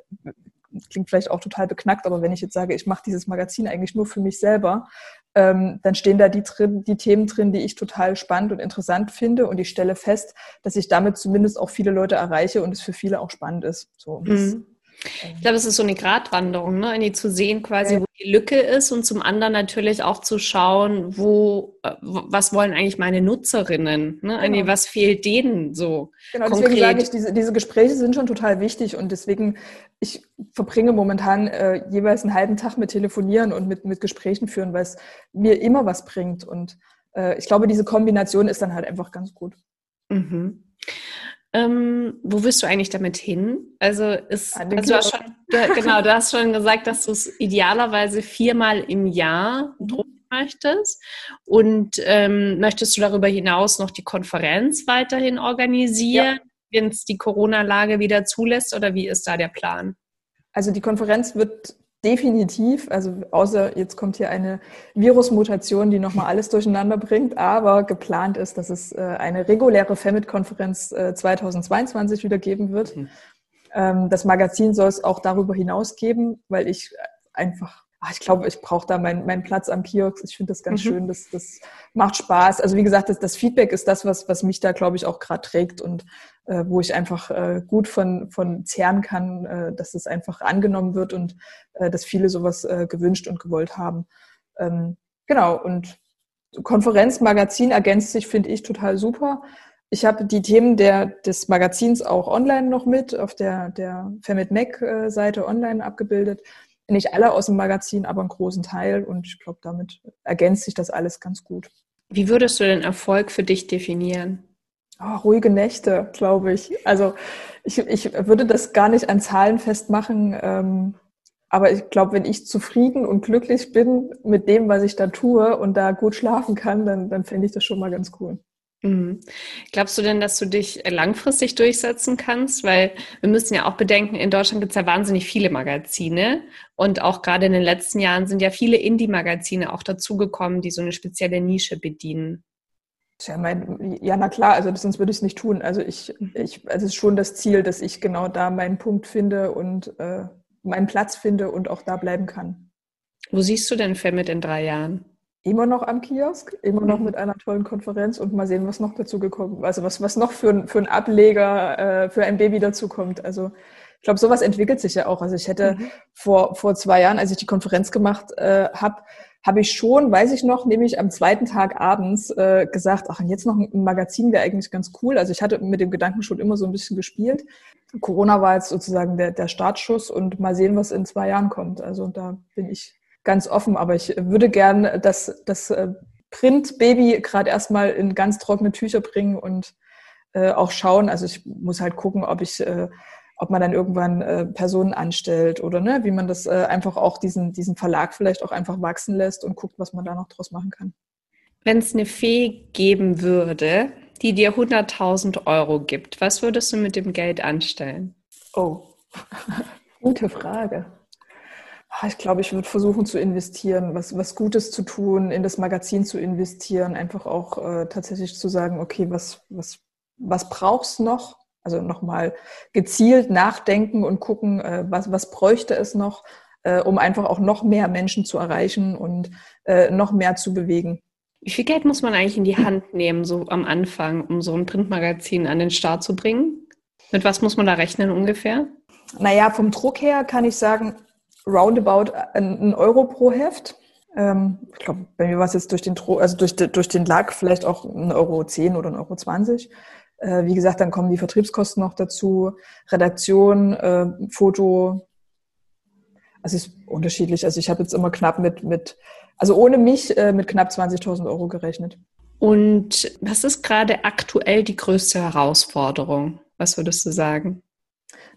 klingt vielleicht auch total beknackt, aber wenn ich jetzt sage, ich mache dieses Magazin eigentlich nur für mich selber, ähm, dann stehen da die, drin, die Themen drin, die ich total spannend und interessant finde und ich stelle fest, dass ich damit zumindest auch viele Leute erreiche und es für viele auch spannend ist. So, mhm. Ich glaube, es ist so eine Gratwanderung, ne? die zu sehen quasi, ja. wo die Lücke ist und zum anderen natürlich auch zu schauen, wo, äh, was wollen eigentlich meine Nutzerinnen, ne? Genau. was fehlt denen so Genau, konkret. deswegen sage ich, diese, diese Gespräche sind schon total wichtig und deswegen, ich verbringe momentan äh, jeweils einen halben Tag mit Telefonieren und mit, mit Gesprächen führen, weil es mir immer was bringt und äh, ich glaube, diese Kombination ist dann halt einfach ganz gut. Mhm. Ähm, wo willst du eigentlich damit hin? Also ist, also du hast schon, du, genau, du hast schon gesagt, dass du es idealerweise viermal im Jahr mhm. drucken möchtest. Und ähm, möchtest du darüber hinaus noch die Konferenz weiterhin organisieren, ja. wenn es die Corona-Lage wieder zulässt? Oder wie ist da der Plan? Also die Konferenz wird Definitiv, also außer jetzt kommt hier eine Virusmutation, die nochmal alles durcheinander bringt, aber geplant ist, dass es äh, eine reguläre FEMIT-Konferenz 2022 äh, wieder geben wird. Mhm. Ähm, das Magazin soll es auch darüber hinaus geben, weil ich einfach ach, ich glaube, ich brauche da meinen mein Platz am Kiosk. Ich finde das ganz mhm. schön. Das, das macht Spaß. Also wie gesagt, das, das Feedback ist das, was, was mich da, glaube ich, auch gerade trägt und äh, wo ich einfach äh, gut von, von zehren kann, äh, dass es einfach angenommen wird und äh, dass viele sowas äh, gewünscht und gewollt haben. Ähm, genau, und Konferenz, Magazin ergänzt sich, finde ich, total super. Ich habe die Themen der, des Magazins auch online noch mit, auf der, der Femit Mac-Seite äh, online abgebildet nicht alle aus dem Magazin, aber einen großen Teil. Und ich glaube, damit ergänzt sich das alles ganz gut. Wie würdest du den Erfolg für dich definieren? Oh, ruhige Nächte, glaube ich. Also ich, ich würde das gar nicht an Zahlen festmachen. Ähm, aber ich glaube, wenn ich zufrieden und glücklich bin mit dem, was ich da tue und da gut schlafen kann, dann, dann fände ich das schon mal ganz cool. Mhm. Glaubst du denn, dass du dich langfristig durchsetzen kannst? Weil wir müssen ja auch bedenken, in Deutschland gibt es ja wahnsinnig viele Magazine und auch gerade in den letzten Jahren sind ja viele Indie-Magazine auch dazugekommen, die so eine spezielle Nische bedienen. Ja, mein, ja, na klar, also sonst würde ich es nicht tun. Also ich, mhm. ich, also es ist schon das Ziel, dass ich genau da meinen Punkt finde und äh, meinen Platz finde und auch da bleiben kann. Wo siehst du denn Femit in drei Jahren? Immer noch am Kiosk, immer noch mhm. mit einer tollen Konferenz und mal sehen, was noch dazu gekommen, also was, was noch für, für einen Ableger äh, für ein Baby dazukommt. Also ich glaube, sowas entwickelt sich ja auch. Also ich hätte mhm. vor, vor zwei Jahren, als ich die Konferenz gemacht äh, habe, habe ich schon, weiß ich noch, nämlich am zweiten Tag abends äh, gesagt, ach, jetzt noch ein Magazin wäre eigentlich ganz cool. Also ich hatte mit dem Gedanken schon immer so ein bisschen gespielt. Corona war jetzt sozusagen der, der Startschuss und mal sehen, was in zwei Jahren kommt. Also da bin ich ganz offen, aber ich würde gern das, das äh, Print-Baby gerade erstmal in ganz trockene Tücher bringen und äh, auch schauen. Also ich muss halt gucken, ob ich, äh, ob man dann irgendwann äh, Personen anstellt oder ne, wie man das äh, einfach auch diesen, diesen Verlag vielleicht auch einfach wachsen lässt und guckt, was man da noch draus machen kann. Wenn es eine Fee geben würde, die dir 100.000 Euro gibt, was würdest du mit dem Geld anstellen? Oh, gute Frage. Ah, ich glaube, ich würde versuchen zu investieren, was, was Gutes zu tun, in das Magazin zu investieren, einfach auch äh, tatsächlich zu sagen, okay, was, was, was brauchst noch? Also nochmal gezielt nachdenken und gucken, äh, was, was bräuchte es noch, äh, um einfach auch noch mehr Menschen zu erreichen und äh, noch mehr zu bewegen. Wie viel Geld muss man eigentlich in die Hand nehmen, so am Anfang, um so ein Printmagazin an den Start zu bringen? Mit was muss man da rechnen ungefähr? Naja, vom Druck her kann ich sagen, roundabout ein Euro pro Heft. Ähm, ich glaube, bei mir war es jetzt durch den, also durch, durch den Lag vielleicht auch ein Euro 10 oder ein Euro 20. Äh, wie gesagt, dann kommen die Vertriebskosten noch dazu, Redaktion, äh, Foto. Also es ist unterschiedlich. Also ich habe jetzt immer knapp mit, mit also ohne mich äh, mit knapp 20.000 Euro gerechnet. Und was ist gerade aktuell die größte Herausforderung? Was würdest du sagen?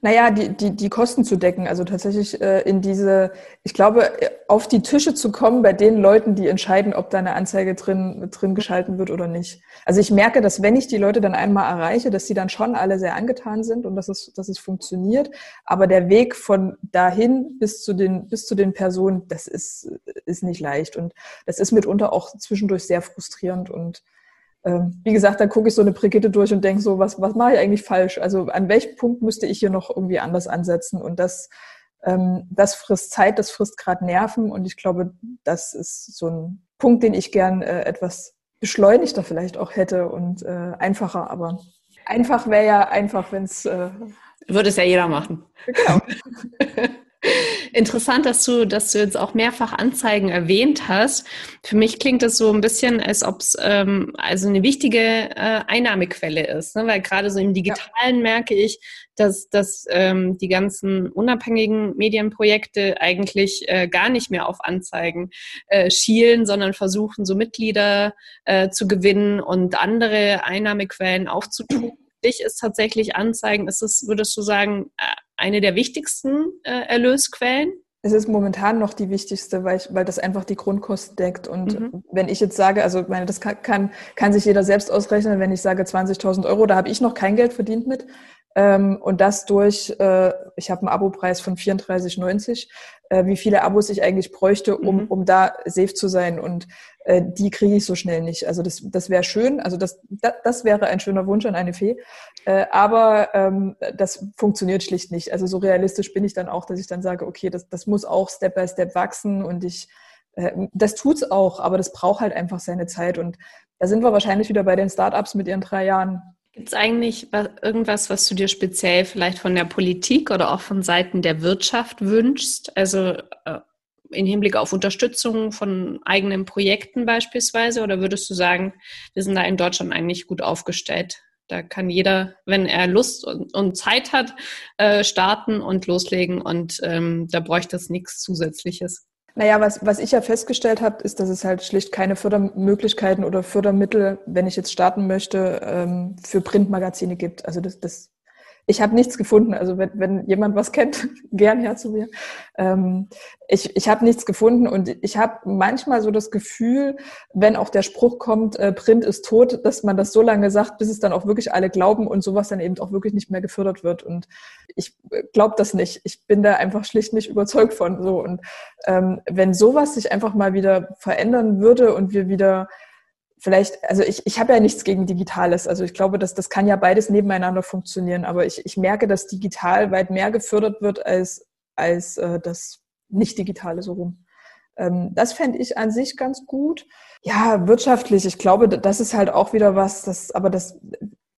Naja, die, die, die Kosten zu decken, also tatsächlich äh, in diese, ich glaube, auf die Tische zu kommen bei den Leuten, die entscheiden, ob da eine Anzeige drin, drin geschalten wird oder nicht. Also ich merke, dass wenn ich die Leute dann einmal erreiche, dass sie dann schon alle sehr angetan sind und dass es, dass es funktioniert. Aber der Weg von dahin bis zu den, bis zu den Personen, das ist, ist nicht leicht. Und das ist mitunter auch zwischendurch sehr frustrierend und wie gesagt, dann gucke ich so eine Brigitte durch und denke so, was, was mache ich eigentlich falsch? Also an welchem Punkt müsste ich hier noch irgendwie anders ansetzen? Und das, ähm, das frisst Zeit, das frisst gerade Nerven. Und ich glaube, das ist so ein Punkt, den ich gern äh, etwas beschleunigter vielleicht auch hätte und äh, einfacher. Aber einfach wäre ja einfach, wenn es... Äh, Würde es ja jeder machen. Genau. Interessant, dass du, dass du jetzt auch mehrfach Anzeigen erwähnt hast. Für mich klingt das so ein bisschen, als ob es ähm, also eine wichtige äh, Einnahmequelle ist, ne? weil gerade so im Digitalen ja. merke ich, dass, dass ähm, die ganzen unabhängigen Medienprojekte eigentlich äh, gar nicht mehr auf Anzeigen äh, schielen, sondern versuchen, so Mitglieder äh, zu gewinnen und andere Einnahmequellen aufzutun dich ist tatsächlich Anzeigen, ist es, würdest du sagen, äh, eine der wichtigsten äh, Erlösquellen? Es ist momentan noch die wichtigste, weil, ich, weil das einfach die Grundkosten deckt. Und mhm. wenn ich jetzt sage, also meine, das kann, kann, kann sich jeder selbst ausrechnen, wenn ich sage 20.000 Euro, da habe ich noch kein Geld verdient mit. Ähm, und das durch, äh, ich habe einen Abopreis von 34,90, äh, wie viele Abos ich eigentlich bräuchte, um, mhm. um da safe zu sein. Und äh, die kriege ich so schnell nicht. Also das, das wäre schön, also das, das, das wäre ein schöner Wunsch an eine Fee. Äh, aber ähm, das funktioniert schlicht nicht. Also so realistisch bin ich dann auch, dass ich dann sage, okay, das, das muss auch Step by Step wachsen und ich äh, das tut's auch, aber das braucht halt einfach seine Zeit. Und da sind wir wahrscheinlich wieder bei den Startups mit ihren drei Jahren. Gibt es eigentlich irgendwas, was du dir speziell vielleicht von der Politik oder auch von Seiten der Wirtschaft wünschst? Also äh, in Hinblick auf Unterstützung von eigenen Projekten beispielsweise? Oder würdest du sagen, wir sind da in Deutschland eigentlich gut aufgestellt? Da kann jeder, wenn er Lust und, und Zeit hat, äh, starten und loslegen und ähm, da bräuchte es nichts Zusätzliches. Naja, was, was ich ja festgestellt habe, ist, dass es halt schlicht keine Fördermöglichkeiten oder Fördermittel, wenn ich jetzt starten möchte, ähm, für Printmagazine gibt. Also das, das ich habe nichts gefunden. Also wenn, wenn jemand was kennt, gern her zu mir. Ähm, ich ich habe nichts gefunden und ich habe manchmal so das Gefühl, wenn auch der Spruch kommt, äh, Print ist tot, dass man das so lange sagt, bis es dann auch wirklich alle glauben und sowas dann eben auch wirklich nicht mehr gefördert wird. Und ich äh, glaube das nicht. Ich bin da einfach schlicht nicht überzeugt von. So und ähm, wenn sowas sich einfach mal wieder verändern würde und wir wieder vielleicht, also ich, ich habe ja nichts gegen Digitales. Also ich glaube, dass das kann ja beides nebeneinander funktionieren. Aber ich, ich merke, dass digital weit mehr gefördert wird als, als äh, das Nicht-Digitale so rum. Ähm, das fände ich an sich ganz gut. Ja, wirtschaftlich, ich glaube, das ist halt auch wieder was, das, aber das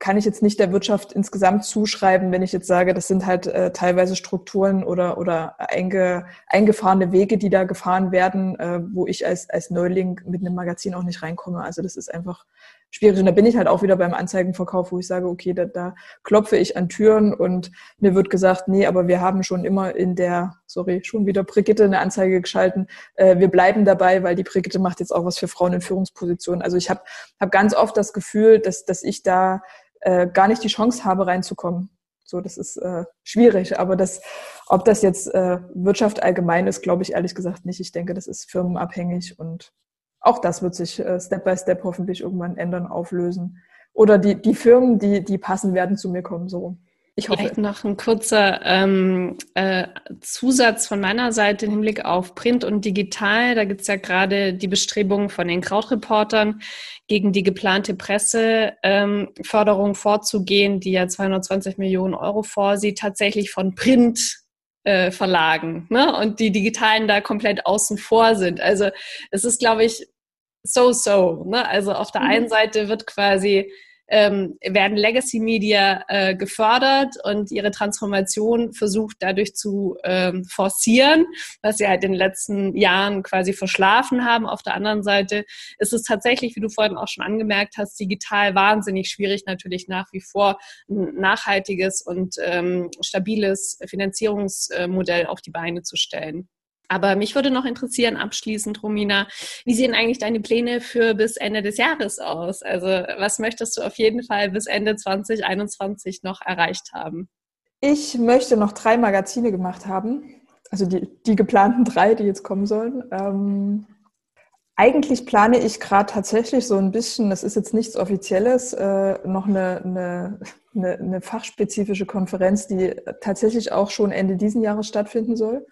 kann ich jetzt nicht der Wirtschaft insgesamt zuschreiben, wenn ich jetzt sage, das sind halt äh, teilweise Strukturen oder, oder einge, eingefahrene Wege, die da gefahren werden, äh, wo ich als, als Neuling mit einem Magazin auch nicht reinkomme. Also das ist einfach schwierig. Und da bin ich halt auch wieder beim Anzeigenverkauf, wo ich sage, okay, da, da klopfe ich an Türen und mir wird gesagt, nee, aber wir haben schon immer in der, sorry, schon wieder Brigitte eine Anzeige geschalten. Äh, wir bleiben dabei, weil die Brigitte macht jetzt auch was für Frauen in Führungspositionen. Also ich habe hab ganz oft das Gefühl, dass, dass ich da äh, gar nicht die Chance habe, reinzukommen. So, das ist äh, schwierig. Aber das, ob das jetzt äh, Wirtschaft allgemein ist, glaube ich ehrlich gesagt nicht. Ich denke, das ist firmenabhängig und auch das wird sich äh, Step by Step hoffentlich irgendwann ändern, auflösen. Oder die, die Firmen, die, die passen, werden zu mir kommen, so. Ich hoffe. Vielleicht noch ein kurzer ähm, äh, Zusatz von meiner Seite im Hinblick auf Print und Digital. Da gibt es ja gerade die Bestrebungen von den Krautreportern, gegen die geplante Presseförderung ähm, vorzugehen, die ja 220 Millionen Euro vorsieht, tatsächlich von Print äh, Verlagen ne? und die digitalen da komplett außen vor sind. Also es ist, glaube ich, so-so. Ne? Also auf der mhm. einen Seite wird quasi ähm, werden Legacy Media äh, gefördert und ihre Transformation versucht dadurch zu ähm, forcieren, was sie halt in den letzten Jahren quasi verschlafen haben. Auf der anderen Seite ist es tatsächlich, wie du vorhin auch schon angemerkt hast, digital wahnsinnig schwierig natürlich nach wie vor ein nachhaltiges und ähm, stabiles Finanzierungsmodell auf die Beine zu stellen. Aber mich würde noch interessieren, abschließend, Romina, wie sehen eigentlich deine Pläne für bis Ende des Jahres aus? Also was möchtest du auf jeden Fall bis Ende 2021 noch erreicht haben? Ich möchte noch drei Magazine gemacht haben. Also die, die geplanten drei, die jetzt kommen sollen. Ähm, eigentlich plane ich gerade tatsächlich so ein bisschen, das ist jetzt nichts Offizielles, äh, noch eine, eine, eine, eine fachspezifische Konferenz, die tatsächlich auch schon Ende diesen Jahres stattfinden soll.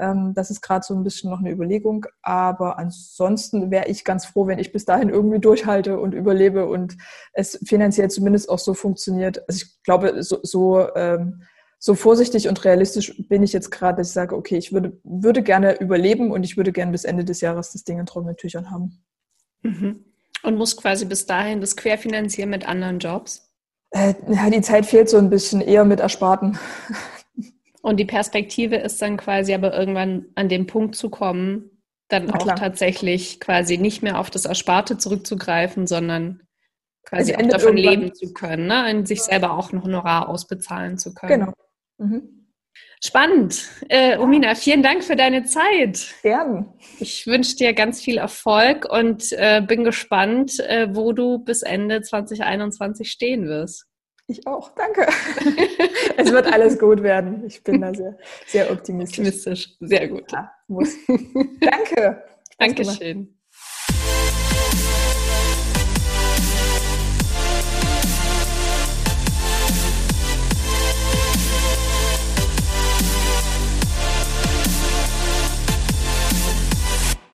Ähm, das ist gerade so ein bisschen noch eine Überlegung. Aber ansonsten wäre ich ganz froh, wenn ich bis dahin irgendwie durchhalte und überlebe und es finanziell zumindest auch so funktioniert. Also ich glaube, so, so, ähm, so vorsichtig und realistisch bin ich jetzt gerade, dass ich sage, okay, ich würde, würde gerne überleben und ich würde gerne bis Ende des Jahres das Ding in trockenen Tüchern haben. Mhm. Und muss quasi bis dahin das querfinanzieren mit anderen Jobs? Äh, ja, die Zeit fehlt so ein bisschen eher mit Ersparten. Und die Perspektive ist dann quasi aber irgendwann an den Punkt zu kommen, dann auch tatsächlich quasi nicht mehr auf das Ersparte zurückzugreifen, sondern quasi auch davon leben zu können, ne? und sich selber auch ein Honorar ausbezahlen zu können. Genau. Mhm. Spannend. Äh, Omina, vielen Dank für deine Zeit. Gerne. Ich wünsche dir ganz viel Erfolg und äh, bin gespannt, äh, wo du bis Ende 2021 stehen wirst. Ich auch, danke. es wird alles gut werden. Ich bin da sehr, sehr optimistisch. Optimistisch, sehr gut. Ja, muss. Danke. Dankeschön.